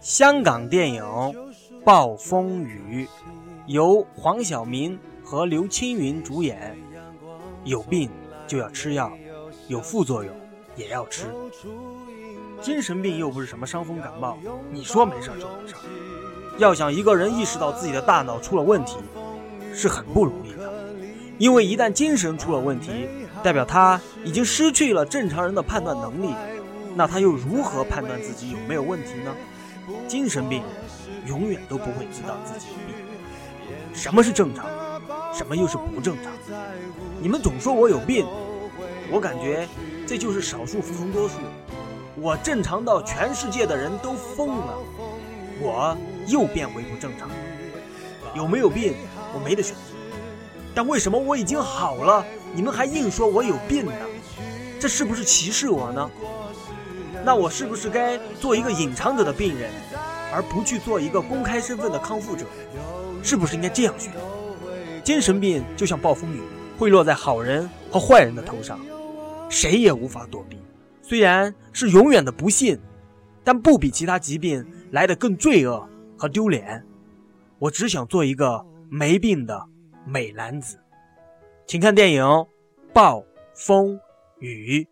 香港电影《暴风雨》由黄晓明和刘青云主演。有病就要吃药，有副作用也要吃。精神病又不是什么伤风感冒，你说没事就没事。要想一个人意识到自己的大脑出了问题，是很不容易的。因为一旦精神出了问题，代表他已经失去了正常人的判断能力。那他又如何判断自己有没有问题呢？精神病永远都不会知道自己有病。什么是正常？什么又是不正常？你们总说我有病，我感觉这就是少数服从多数。我正常到全世界的人都疯了，我又变为不正常。有没有病，我没得选。但为什么我已经好了，你们还硬说我有病呢？这是不是歧视我呢？那我是不是该做一个隐藏者的病人，而不去做一个公开身份的康复者？是不是应该这样选？精神病就像暴风雨，会落在好人和坏人的头上，谁也无法躲避。虽然是永远的不幸，但不比其他疾病来的更罪恶和丢脸。我只想做一个没病的美男子。请看电影《暴风雨》。